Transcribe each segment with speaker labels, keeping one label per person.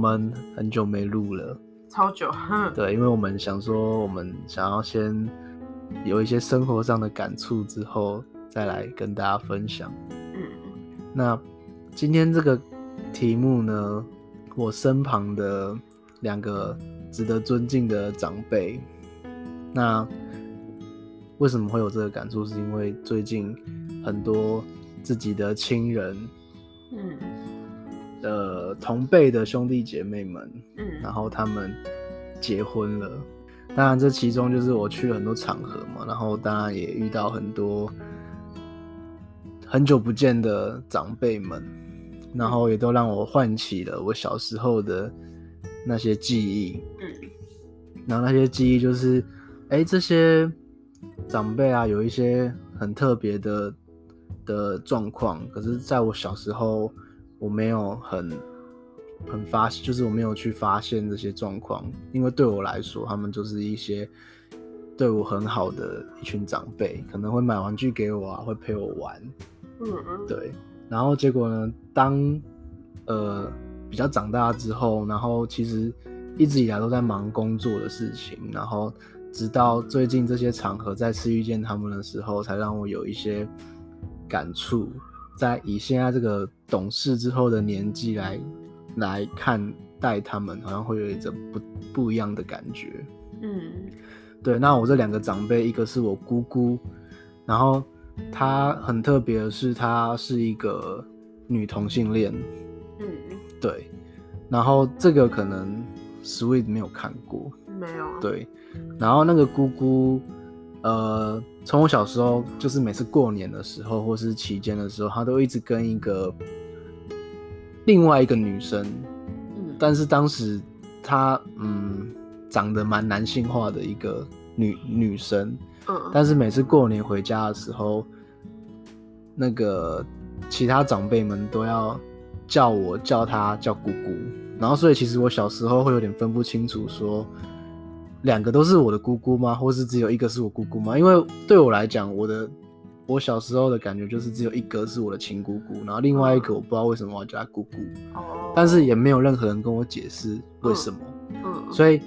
Speaker 1: 们很久没录了，
Speaker 2: 超久。
Speaker 1: 对，因为我们想说，我们想要先有一些生活上的感触之后，再来跟大家分享。
Speaker 2: 嗯，
Speaker 1: 那今天这个题目呢，我身旁的两个值得尊敬的长辈，那为什么会有这个感触？是因为最近很多自己的亲人，
Speaker 2: 嗯，
Speaker 1: 的同辈的兄弟姐妹们，
Speaker 2: 嗯，
Speaker 1: 然后他们结婚了。当然，这其中就是我去了很多场合嘛，然后当然也遇到很多很久不见的长辈们，然后也都让我唤起了我小时候的那些记忆。
Speaker 2: 嗯，
Speaker 1: 然后那些记忆就是，哎，这些长辈啊，有一些很特别的的状况，可是在我小时候。我没有很很发，就是我没有去发现这些状况，因为对我来说，他们就是一些对我很好的一群长辈，可能会买玩具给我啊，会陪我玩，
Speaker 2: 嗯嗯，
Speaker 1: 对。然后结果呢，当呃比较长大之后，然后其实一直以来都在忙工作的事情，然后直到最近这些场合再次遇见他们的时候，才让我有一些感触。在以现在这个懂事之后的年纪来来看待他们，好像会有一种不不一样的感觉。
Speaker 2: 嗯，
Speaker 1: 对。那我这两个长辈，一个是我姑姑，然后她很特别的是，她是一个女同性恋。
Speaker 2: 嗯，
Speaker 1: 对。然后这个可能 Sweet 没有看过，
Speaker 2: 没有。
Speaker 1: 对。然后那个姑姑。呃，从我小时候，就是每次过年的时候，或是期间的时候，她都一直跟一个另外一个女生，
Speaker 2: 嗯，
Speaker 1: 但是当时她嗯长得蛮男性化的一个女女生，
Speaker 2: 嗯，
Speaker 1: 但是每次过年回家的时候，那个其他长辈们都要叫我叫她叫姑姑，然后所以其实我小时候会有点分不清楚说。两个都是我的姑姑吗？或是只有一个是我姑姑吗？因为对我来讲，我的我小时候的感觉就是只有一个是我的亲姑姑，然后另外一个我不知道为什么我要叫她姑姑，
Speaker 2: 哦，
Speaker 1: 但是也没有任何人跟我解释为什么，
Speaker 2: 嗯，
Speaker 1: 所以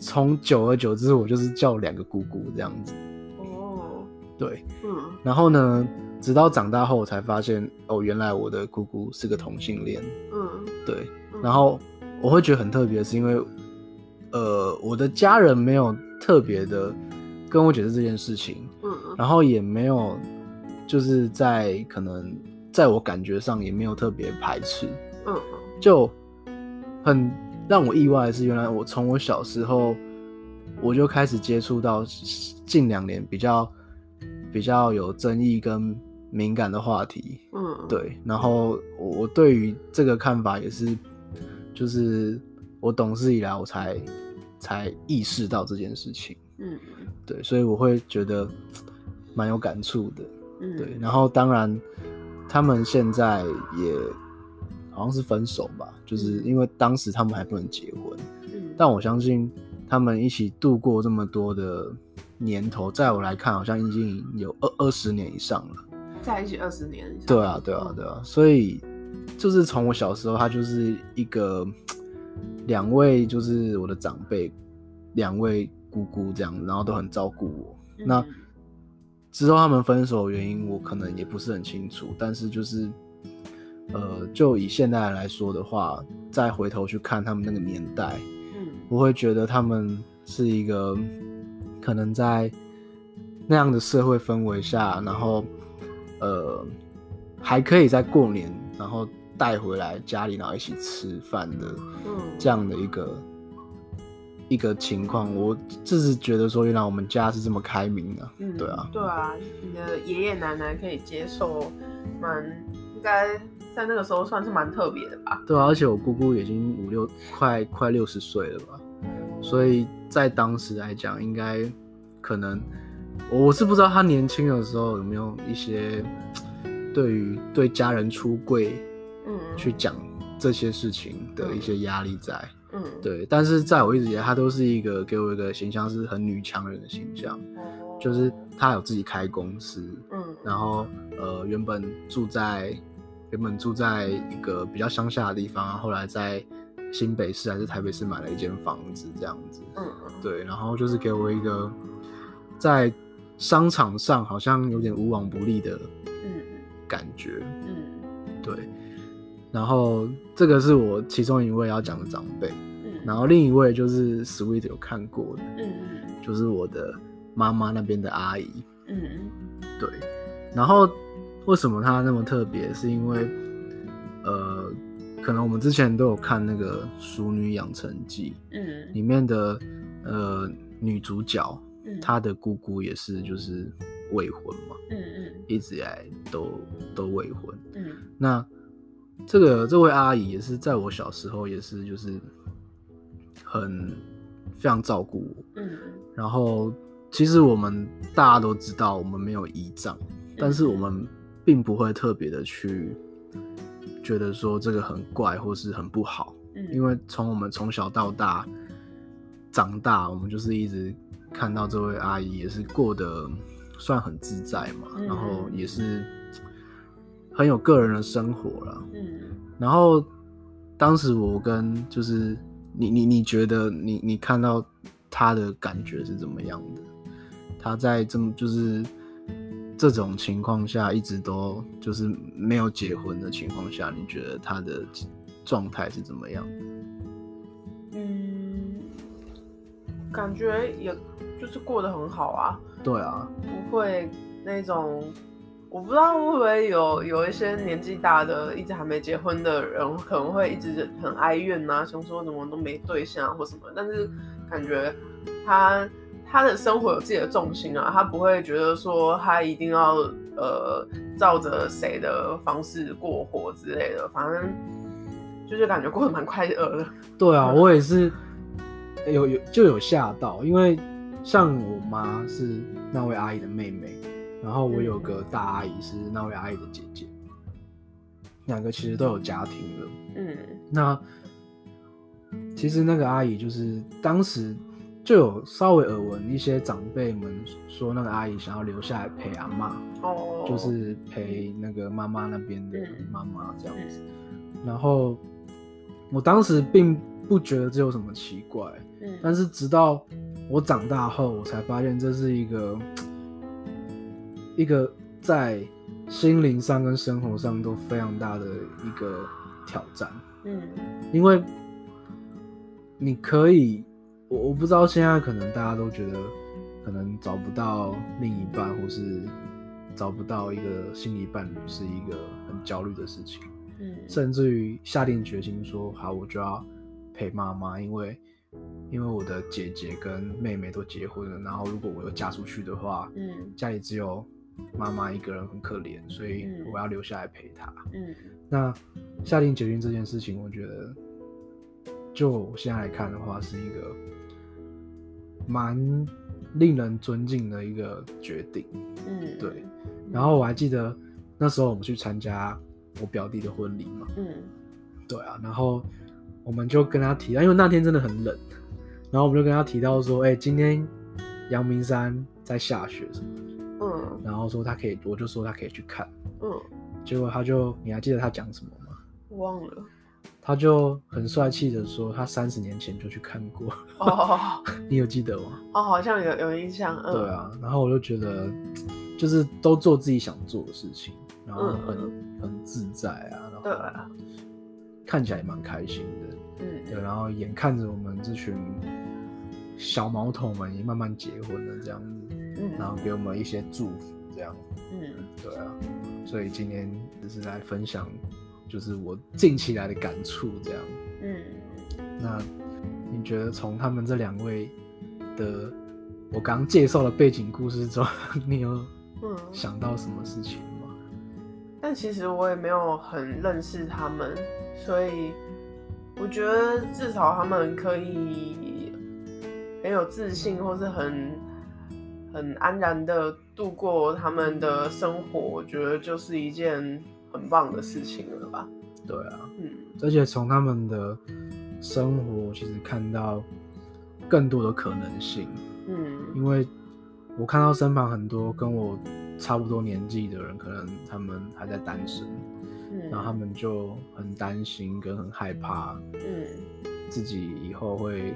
Speaker 1: 从久而久之，我就是叫两个姑姑这样子，
Speaker 2: 哦，
Speaker 1: 对，
Speaker 2: 嗯，
Speaker 1: 然后呢，直到长大后我才发现，哦，原来我的姑姑是个同性恋，
Speaker 2: 嗯，
Speaker 1: 对，然后我会觉得很特别，是因为。呃，我的家人没有特别的跟我解释这件事情，
Speaker 2: 嗯，
Speaker 1: 然后也没有就是在可能在我感觉上也没有特别排斥，
Speaker 2: 嗯，
Speaker 1: 就很让我意外的是，原来我从我小时候我就开始接触到近两年比较比较有争议跟敏感的话题，
Speaker 2: 嗯，对，
Speaker 1: 然后我我对于这个看法也是就是。我懂事以来，我才才意识到这件事情。
Speaker 2: 嗯，
Speaker 1: 对，所以我会觉得蛮有感触的。
Speaker 2: 嗯，
Speaker 1: 对。然后当然，他们现在也好像是分手吧，就是因为当时他们还不能结婚。
Speaker 2: 嗯，
Speaker 1: 但我相信他们一起度过这么多的年头，在我来看，好像已经有二二十年以上了。
Speaker 2: 在一起二十年以上。
Speaker 1: 对啊，对啊，对啊。所以就是从我小时候，他就是一个。两位就是我的长辈，两位姑姑这样，然后都很照顾我。
Speaker 2: 嗯。
Speaker 1: 那之后他们分手的原因，我可能也不是很清楚。但是就是，呃，就以现在来说的话，再回头去看他们那个年代，
Speaker 2: 嗯，
Speaker 1: 我会觉得他们是一个可能在那样的社会氛围下，然后呃，还可以在过年，然后。带回来家里，然后一起吃饭的，这样的一个、嗯、一个情况，我就是觉得说，原来我们家是这么开明的、啊
Speaker 2: 嗯，
Speaker 1: 对啊，
Speaker 2: 对啊，你的爷爷奶奶可以接受，蛮应该在那个时候算是蛮特别的吧？
Speaker 1: 对啊，而且我姑姑已经五六快快六十岁了吧、嗯，所以在当时来讲，应该可能我是不知道她年轻的时候有没有一些对于对家人出柜。嗯去讲这些事情的一些压力在，
Speaker 2: 嗯，
Speaker 1: 对，但是在我一直以来，她都是一个给我一个形象是很女强人的形象，就是她有自己开公司，嗯，然后呃原本住在原本住在一个比较乡下的地方，后来在新北市还是台北市买了一间房子，这样子。
Speaker 2: 嗯嗯。
Speaker 1: 对，然后就是给我一个在商场上好像有点无往不利的感觉。
Speaker 2: 嗯。
Speaker 1: 对。然后这个是我其中一位要讲的长辈。
Speaker 2: 嗯。
Speaker 1: 然后另一位就是 Sweet 有看过的。
Speaker 2: 嗯。
Speaker 1: 就是我的妈妈那边的阿姨。
Speaker 2: 嗯。
Speaker 1: 对。然后为什么她那么特别？是因为呃。可能我们之前都有看那个《熟女养成记》，
Speaker 2: 嗯，
Speaker 1: 里面的呃女主角，
Speaker 2: 嗯，
Speaker 1: 她的姑姑也是就是未婚嘛，
Speaker 2: 嗯嗯，
Speaker 1: 一直以来都都未婚，
Speaker 2: 嗯，
Speaker 1: 那这个这位阿姨也是在我小时候也是就是很非常照顾我，
Speaker 2: 嗯，
Speaker 1: 然后其实我们大家都知道我们没有姨丈，但是我们并不会特别的去。觉得说这个很怪或是很不好，
Speaker 2: 嗯，
Speaker 1: 因为从我们从小到大长大，我们就是一直看到这位阿姨也是过得算很自在嘛，
Speaker 2: 嗯，
Speaker 1: 然后也是很有个人的生活了，
Speaker 2: 嗯，
Speaker 1: 然后当时我跟就是你你你觉得你你看到他的感觉是怎么样的？他在这么就是。这种情况下，一直都就是没有结婚的情况下，你觉得他的状态是怎么样的？
Speaker 2: 嗯，感觉也就是过得很好啊。
Speaker 1: 对啊，
Speaker 2: 不会那种，我不知道会不会有有一些年纪大的，一直还没结婚的人，可能会一直很哀怨啊，想说怎么都没对象或什么。但是感觉他。他的生活有自己的重心啊，他不会觉得说他一定要呃照着谁的方式过活之类的，反正就是感觉过得蛮快乐的。
Speaker 1: 对啊，我也是有有就有吓到，因为像我妈是那位阿姨的妹妹，然后我有个大阿姨是那位阿姨的姐姐，两个其实都有家庭了。
Speaker 2: 嗯，
Speaker 1: 那其实那个阿姨就是当时。就有稍微耳闻一些长辈们说，那个阿姨想要留下来陪阿妈，
Speaker 2: 哦，
Speaker 1: 就是陪那个妈妈那边的妈妈这样子。
Speaker 2: 嗯。
Speaker 1: 然后我当时并不觉得这有什么奇怪，
Speaker 2: 嗯，
Speaker 1: 但是直到我长大后，我才发现这是一个一个在心灵上跟生活上都非常大的一个挑战，
Speaker 2: 嗯，
Speaker 1: 因为你可以。我我不知道现在可能大家都觉得可能找不到另一半，或是找不到一个心理伴侣是一个很焦虑的事情，
Speaker 2: 嗯，
Speaker 1: 甚至于下定决心说好，我就要陪妈妈，因为因为我的姐姐跟妹妹都结婚了，然后如果我又嫁出去的话，
Speaker 2: 嗯，
Speaker 1: 家里只有妈妈一个人很可怜，所以我要留下来陪她，
Speaker 2: 嗯，
Speaker 1: 那下定决心这件事情，我觉得就我现在来看的话，是一个。蛮令人尊敬的一个决定，
Speaker 2: 嗯，
Speaker 1: 对。然后我还记得那时候我们去参加我表弟的婚礼嘛，
Speaker 2: 嗯，
Speaker 1: 对啊。然后我们就跟他提到，因为那天真的很冷，然后我们就跟他提到说，哎、欸，今天阳明山在下雪然后说他可以，我就说他可以去看，
Speaker 2: 嗯。
Speaker 1: 结果他就，你还记得他讲什么吗？
Speaker 2: 忘了。
Speaker 1: 他就很帅气的说，他三十年前就去看过。
Speaker 2: 哦，
Speaker 1: 你有记得吗？
Speaker 2: 哦，好像有有印象。嗯。
Speaker 1: 对啊，然后我就觉得，就是都做自己想做的事情，然后很、
Speaker 2: 嗯、
Speaker 1: 很自在啊，然后
Speaker 2: 对啊，
Speaker 1: 看起来也蛮开心的。
Speaker 2: 嗯，
Speaker 1: 对，然后眼看着我们这群小毛头们也慢慢结婚了，这样子，
Speaker 2: 嗯，
Speaker 1: 然后给我们一些祝福，这样，
Speaker 2: 嗯，
Speaker 1: 对啊，所以今天只是来分享。就是我近期来的感触，这样。
Speaker 2: 嗯，
Speaker 1: 那你觉得从他们这两位的我刚介绍的背景故事中，你有想到什么事情吗？
Speaker 2: 嗯，但其实我也没有很认识他们，所以我觉得至少他们可以很有自信，或是很很安然的度过他们的生活，我觉得就是一件。很棒的事情了吧？
Speaker 1: 对啊，
Speaker 2: 嗯，
Speaker 1: 而且从他们的生活，其实看到更多的可能性，
Speaker 2: 嗯，
Speaker 1: 因为我看到身旁很多跟我差不多年纪的人，可能他们还在单身，嗯，然后他们就很担心跟很害怕，嗯，自己以后会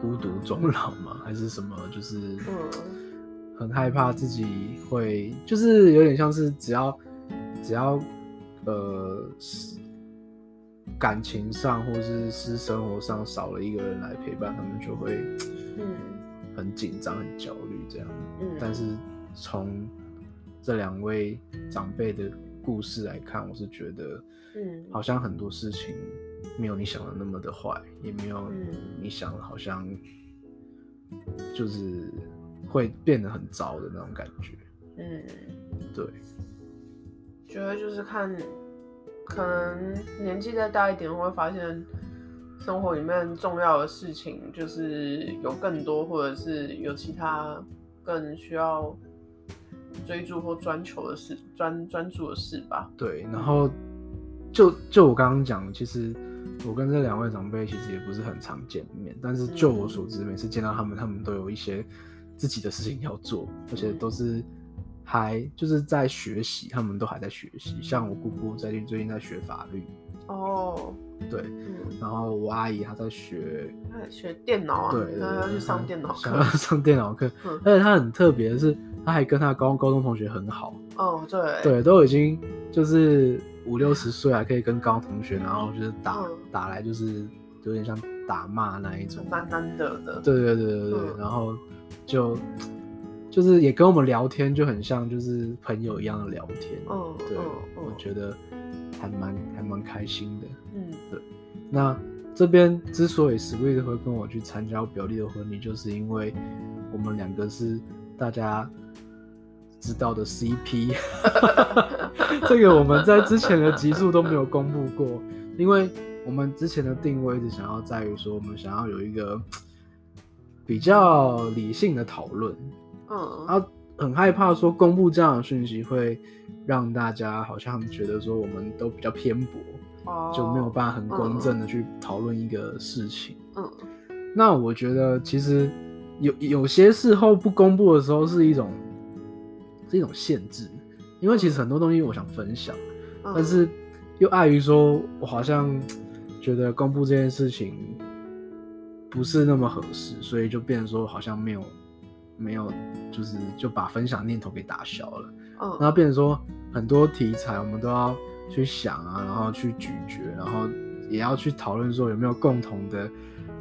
Speaker 1: 孤独终老嘛，还是什么？就是，嗯，很害怕自己会，就是有点像是只要只要呃，感情上或是私生活上少了一个人来陪伴，他们就会，嗯，很紧张、很焦虑这样。嗯，但是从这两位长辈的故事来看，我是觉得，嗯，好像很多事情没有你想的那么的坏，也没有你想的好像就是会变得很糟的那种感觉。嗯，对，
Speaker 2: 觉得就是看，可能年纪再大一点，会发现生活里面重要的事情就是有更多，或者是有其他更需要。追逐或专求的事，专专注的事吧。
Speaker 1: 对，然后就就我刚刚讲，其实我跟这两位长辈其实也不是很常见面，但是就我所知，每次见到他们，他们都有一些自己的事情要做，而且都是还就是在学习，他们都还在学习。像我姑姑最近最近在学法律。
Speaker 2: 哦。
Speaker 1: 对，嗯，然后我阿姨她在学，
Speaker 2: 学电脑啊，
Speaker 1: 对，
Speaker 2: 她要去上电脑课，
Speaker 1: 想要上电脑课，嗯，而且她很特别的是。她还跟她高高中同学很好
Speaker 2: 哦，对
Speaker 1: 对，都已经就是五六十岁还可以跟高中同学，然后就是打、嗯、打来就是有点像打骂那一种，
Speaker 2: 蛮难得的。
Speaker 1: 对对对对对，嗯、然后就就是也跟我们聊天，就很像就是朋友一样的聊天。哦，对，我觉得还蛮还蛮开心的。嗯，对。那这边之所以 Sweet 会跟我去参加我表弟的婚礼，就是因为我们两个是大家。知道的 CP，这个我们在之前的集数都没有公布过，因为我们之前的定位一直想要在于说，我们想要有一个比较理性的讨论，嗯，然后很害怕说公布这样的讯息会让大家好像觉得说我们都比较偏颇，哦，就没有办法很公正的去讨论一个事情，嗯，那我觉得其实有有些事后不公布的时候是一种。是一种限制，因为其实很多东西我想分享，嗯、但是又碍于说，我好像觉得公布这件事情不是那么合适，所以就变成说好像没有没有，就是就把分享念头给打消了。嗯，然后变成说很多题材我们都要去想啊，然后去咀嚼，然后也要去讨论说有没有共同的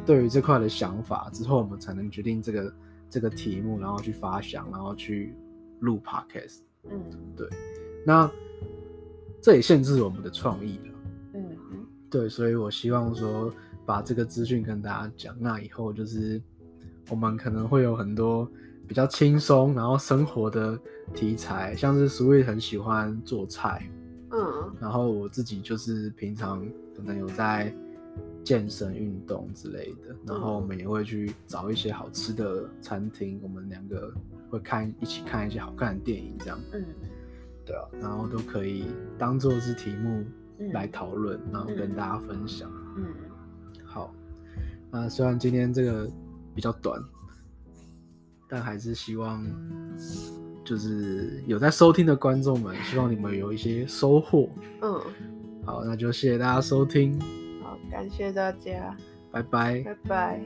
Speaker 1: 对于这块的想法，之后我们才能决定这个这个题目，然后去发想，然后去。录 podcast，嗯，对，那这也限制我们的创意了，嗯，对，所以我希望说把这个资讯跟大家讲，那以后就是我们可能会有很多比较轻松，然后生活的题材，像是 Sweet 很喜欢做菜，嗯，然后我自己就是平常可能有在健身运动之类的，然后我们也会去找一些好吃的餐厅，我们两个。会看一起看一些好看的电影，这样，嗯，对啊，然后都可以当做是题目来讨论，嗯、然后跟大家分享，嗯，好，那虽然今天这个比较短，但还是希望就是有在收听的观众们，希望你们有一些收获，嗯，好，那就谢谢大家收听，
Speaker 2: 好，感谢大家，
Speaker 1: 拜拜，
Speaker 2: 拜拜。